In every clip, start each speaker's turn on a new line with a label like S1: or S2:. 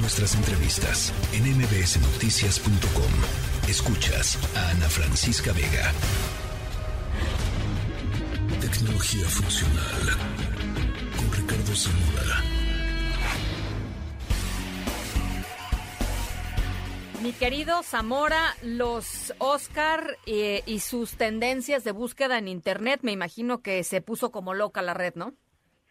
S1: Nuestras entrevistas en mbsnoticias.com. Escuchas a Ana Francisca Vega. Tecnología funcional con Ricardo Zamora.
S2: Mi querido Zamora, los Oscar eh, y sus tendencias de búsqueda en Internet, me imagino que se puso como loca la red, ¿no?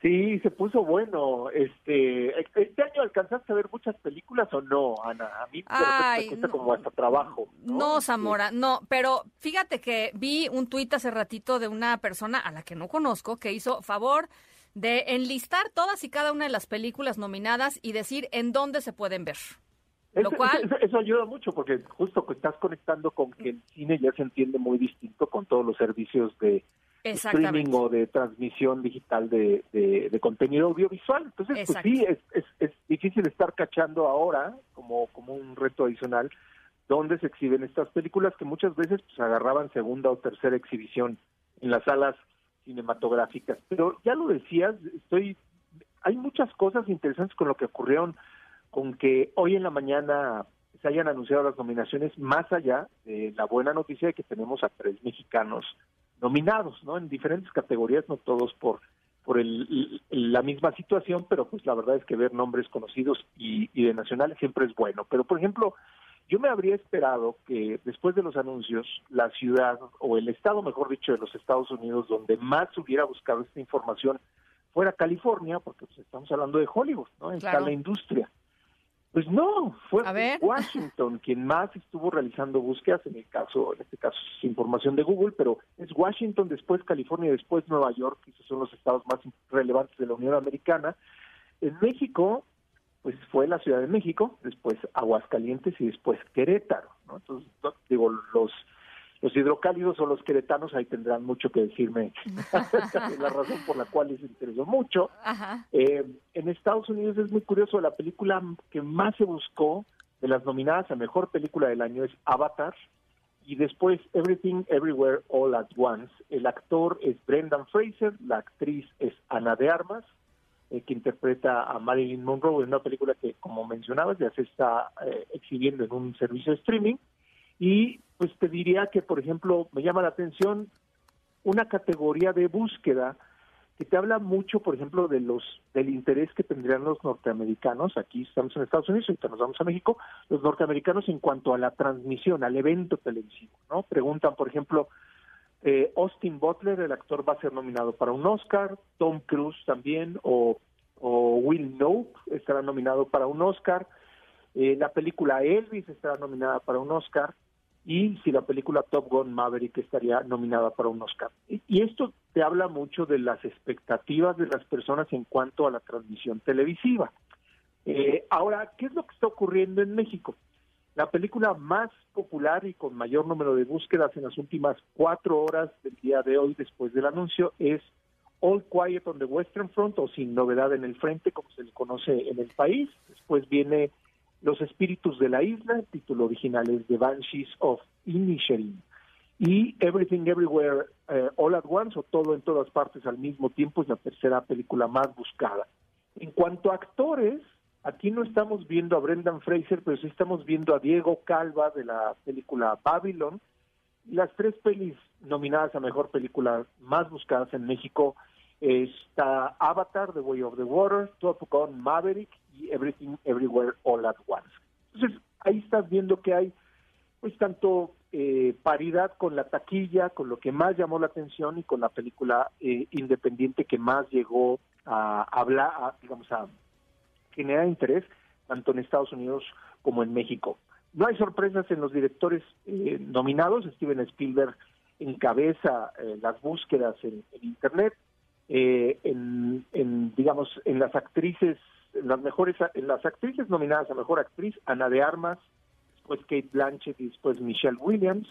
S3: Sí, se puso bueno. Este, este año alcanzaste a ver muchas películas o no, Ana? A mí me cuesta como hasta trabajo.
S2: ¿no? Zamora, no, pero fíjate que vi un tuit hace ratito de una persona a la que no conozco que hizo favor de enlistar todas y cada una de las películas nominadas y decir en dónde se pueden ver.
S3: Lo cual... eso, ayuda mucho porque justo que estás conectando con que el cine ya se entiende muy distinto con todos los servicios de streaming o de transmisión digital de, de, contenido audiovisual. Entonces, pues sí, es, es, es, difícil estar cachando ahora como, como un reto adicional dónde se exhiben estas películas que muchas veces pues agarraban segunda o tercera exhibición en las salas cinematográficas. Pero ya lo decías, estoy hay muchas cosas interesantes con lo que ocurrieron con que hoy en la mañana se hayan anunciado las nominaciones más allá de la buena noticia de que tenemos a tres mexicanos nominados, ¿no? En diferentes categorías, no todos por por el, la misma situación, pero pues la verdad es que ver nombres conocidos y, y de nacionales siempre es bueno. Pero por ejemplo, yo me habría esperado que después de los anuncios, la ciudad o el estado, mejor dicho, de los Estados Unidos, donde más hubiera buscado esta información, fuera California, porque pues, estamos hablando de Hollywood, ¿no? En la industria. Pues no, fue Washington quien más estuvo realizando búsquedas, en el caso, en este caso es información de Google, pero es Washington, después California, después Nueva York, que esos son los estados más relevantes de la Unión Americana. En México, pues fue la Ciudad de México, después Aguascalientes y después Querétaro, ¿no? Entonces, digo, los los hidrocálidos o los queretanos ahí tendrán mucho que decirme la razón por la cual les interesó mucho. Eh, en Estados Unidos es muy curioso, la película que más se buscó de las nominadas a Mejor Película del Año es Avatar, y después Everything Everywhere All at Once. El actor es Brendan Fraser, la actriz es Ana de Armas, eh, que interpreta a Marilyn Monroe en una película que, como mencionabas, ya se está eh, exhibiendo en un servicio de streaming. Y pues te diría que, por ejemplo, me llama la atención una categoría de búsqueda que te habla mucho, por ejemplo, de los del interés que tendrían los norteamericanos. Aquí estamos en Estados Unidos, ahorita nos vamos a México. Los norteamericanos en cuanto a la transmisión, al evento televisivo, ¿no? Preguntan, por ejemplo, eh, Austin Butler, el actor, va a ser nominado para un Oscar. Tom Cruise también, o, o Will Nope estará nominado para un Oscar. Eh, la película Elvis estará nominada para un Oscar y si la película Top Gun Maverick estaría nominada para un Oscar. Y, esto te habla mucho de las expectativas de las personas en cuanto a la transmisión televisiva. Eh, ahora, ¿qué es lo que está ocurriendo en México? La película más popular y con mayor número de búsquedas en las últimas cuatro horas del día de hoy, después del anuncio, es All Quiet on the Western Front o Sin Novedad en el Frente, como se le conoce en el país. Después viene los espíritus de la isla, el título original es The Banshees of Inisherin. Y Everything Everywhere eh, All at Once, o Todo en todas partes al mismo tiempo, es la tercera película más buscada. En cuanto a actores, aquí no estamos viendo a Brendan Fraser, pero sí estamos viendo a Diego Calva de la película Babylon. Las tres pelis nominadas a mejor película más buscadas en México está Avatar, The Way of the Water, Top Gun Maverick y Everything Everywhere All at Once. Entonces, ahí estás viendo que hay pues tanto eh, paridad con la taquilla, con lo que más llamó la atención y con la película eh, independiente que más llegó a hablar, a, digamos, a generar interés tanto en Estados Unidos como en México. No hay sorpresas en los directores eh, nominados. Steven Spielberg encabeza las búsquedas en Internet. Eh, en, en, digamos, en las actrices, las mejores, en las actrices nominadas a mejor actriz, Ana de Armas, después Kate Blanchett y después Michelle Williams.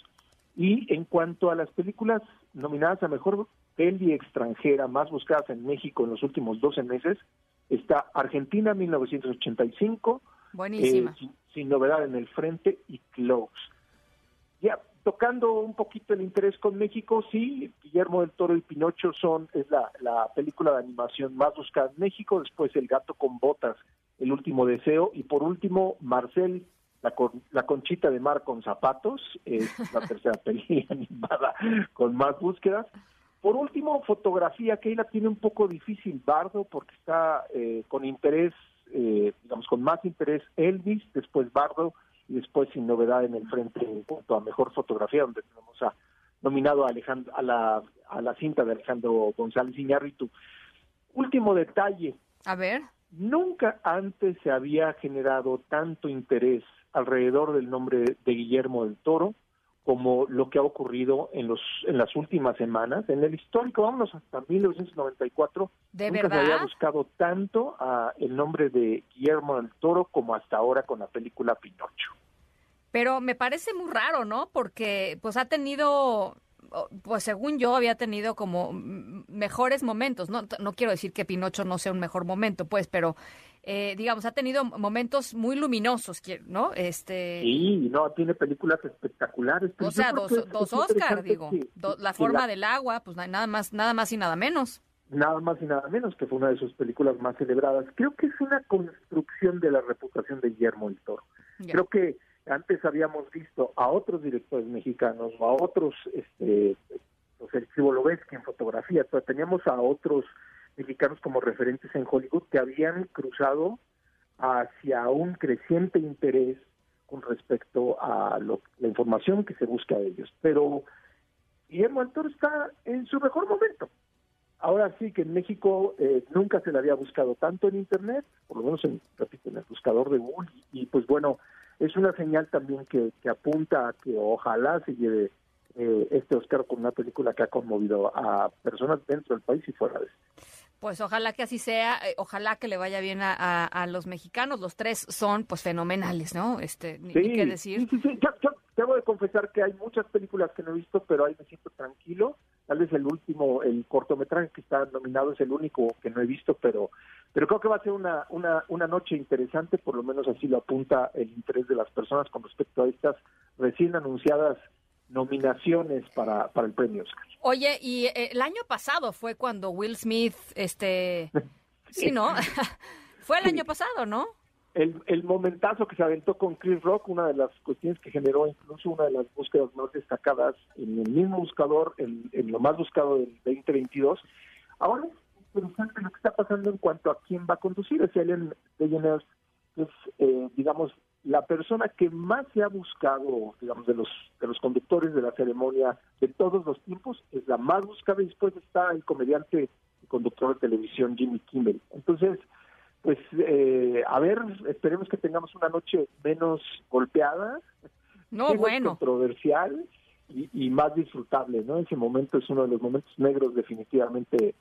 S3: Y en cuanto a las películas nominadas a mejor peli extranjera más buscadas en México en los últimos 12 meses, está Argentina 1985,
S2: Buenísima.
S3: Eh, sin, novedad en el frente y Close. Ya, tocando un poquito el interés con México, sí, Guillermo del Toro y Pinocho son, es la, película de animación más buscada en México, después El gato con botas El último deseo y por último Marcel la, la, Conchita de Mar con zapatos, es la tercera película animada con más búsquedas. Por último, fotografía, que ahí la tiene un poco difícil Bardo, porque está eh, con interés, eh, digamos, con más interés Elvis, después Bardo, y después sin novedad en el frente en cuanto a mejor fotografía, donde tenemos a, nominado a, Alejandro, a, la, a la cinta de Alejandro González Iñárritu. Último detalle.
S2: A ver.
S3: Nunca antes se había generado tanto interés alrededor del nombre de Guillermo del Toro como lo que ha ocurrido en los en las últimas semanas en el histórico vámonos hasta 1994
S2: ¿De
S3: nunca
S2: verdad?
S3: se había buscado tanto a el nombre de Guillermo del Toro como hasta ahora con la película Pinocho.
S2: Pero me parece muy raro no porque pues ha tenido pues según yo había tenido como mejores momentos no no quiero decir que Pinocho no sea un mejor momento pues pero eh, digamos, ha tenido momentos muy luminosos, ¿no? Este...
S3: Sí, no, tiene películas espectaculares.
S2: O sea, dos, dos Oscar, digo. la forma del agua, pues nada más, nada más y nada menos.
S3: Nada más y nada menos, que fue una de sus películas más celebradas. Creo que es una construcción de la reputación de Guillermo del Toro. Creo que antes habíamos visto a otros directores mexicanos o a otros, este, pues el en fotografía, teníamos a otros mexicanos como referentes en Hollywood que habían cruzado hacia un creciente interés con respecto a lo, la información que se busca de ellos. Pero Guillermo del está en su mejor momento. Ahora sí que en México eh, nunca se le había buscado tanto en Internet, por lo menos en el buscador de Google, y pues bueno, es una señal también que, que apunta a que ojalá se lleve eh, este Oscar con una película que ha conmovido a personas dentro del país y fuera de este.
S2: Pues ojalá que así sea, eh, ojalá que le vaya bien a, a, los mexicanos. Los tres son pues fenomenales, ¿no? Este, ni,
S3: sí,
S2: qué decir.
S3: Sí, sí, sí. Yo, yo, debo de confesar que hay muchas películas que no he visto, pero ahí me siento tranquilo. Tal vez el último, el cortometraje que está nominado es el único que no he visto, pero pero creo que va a ser una, una, una noche interesante, por lo menos así lo apunta el interés de las personas con respecto a estas recién anunciadas nominaciones para, para el premio Oscar.
S2: Oye, y eh, el año pasado fue cuando Will Smith, este, sí, ¿no? fue el año pasado, ¿no?
S3: El, el momentazo que se aventó con Chris Rock, una de las cuestiones que generó incluso una de las búsquedas más destacadas en el mismo buscador, en, lo más buscado del 2022. Ahora es interesante lo que está pasando en cuanto a quién va a conducir. Es Ellen DeGeneres, es, eh, digamos, la persona que más se ha buscado, digamos, de los de los conductores de la ceremonia de todos los tiempos, es la más buscada y después está el comediante y conductor de televisión Jimmy Kimmel. Entonces, pues, eh, a ver, esperemos que tengamos una noche menos golpeada,
S2: no, bueno.
S3: controversial y, y más disfrutable, ¿no? Ese momento es uno de los momentos negros definitivamente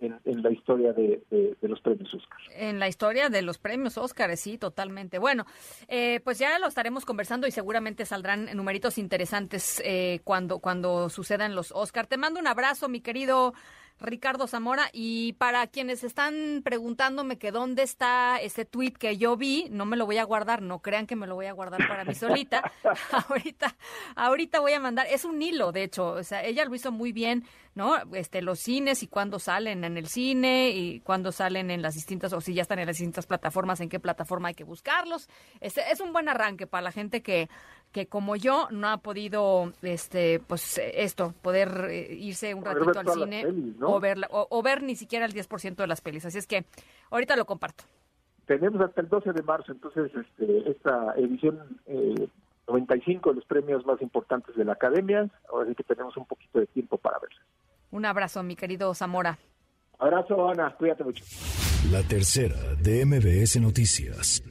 S3: en, la historia de, los premios Oscar.
S2: En la historia de los premios Oscar, sí, totalmente. Bueno, eh, pues ya lo estaremos conversando y seguramente saldrán numeritos interesantes eh, cuando, cuando sucedan los Oscar. Te mando un abrazo, mi querido Ricardo Zamora. Y para quienes están preguntándome que dónde está ese tweet que yo vi, no me lo voy a guardar, no crean que me lo voy a guardar para mí solita. ahorita, ahorita voy a mandar, es un hilo, de hecho, o sea, ella lo hizo muy bien, ¿no? Este, los cines y cuándo salen en el cine y cuándo salen en las distintas, o si ya están en las distintas plataformas, en qué plataforma hay que buscarlos. Este, es un buen arranque para la gente que que como yo no ha podido este pues esto poder eh, irse un ratito al cine o ver o, ver ni siquiera el 10% de las pelis. Así es que ahorita lo comparto.
S3: Tenemos hasta el 12 de marzo entonces este, esta edición eh, 95 de los premios más importantes de la academia. Ahora sí que tenemos un poquito de tiempo para verlos
S2: un abrazo mi querido Zamora.
S3: Abrazo Ana. Cuídate mucho.
S1: La tercera de MBS Noticias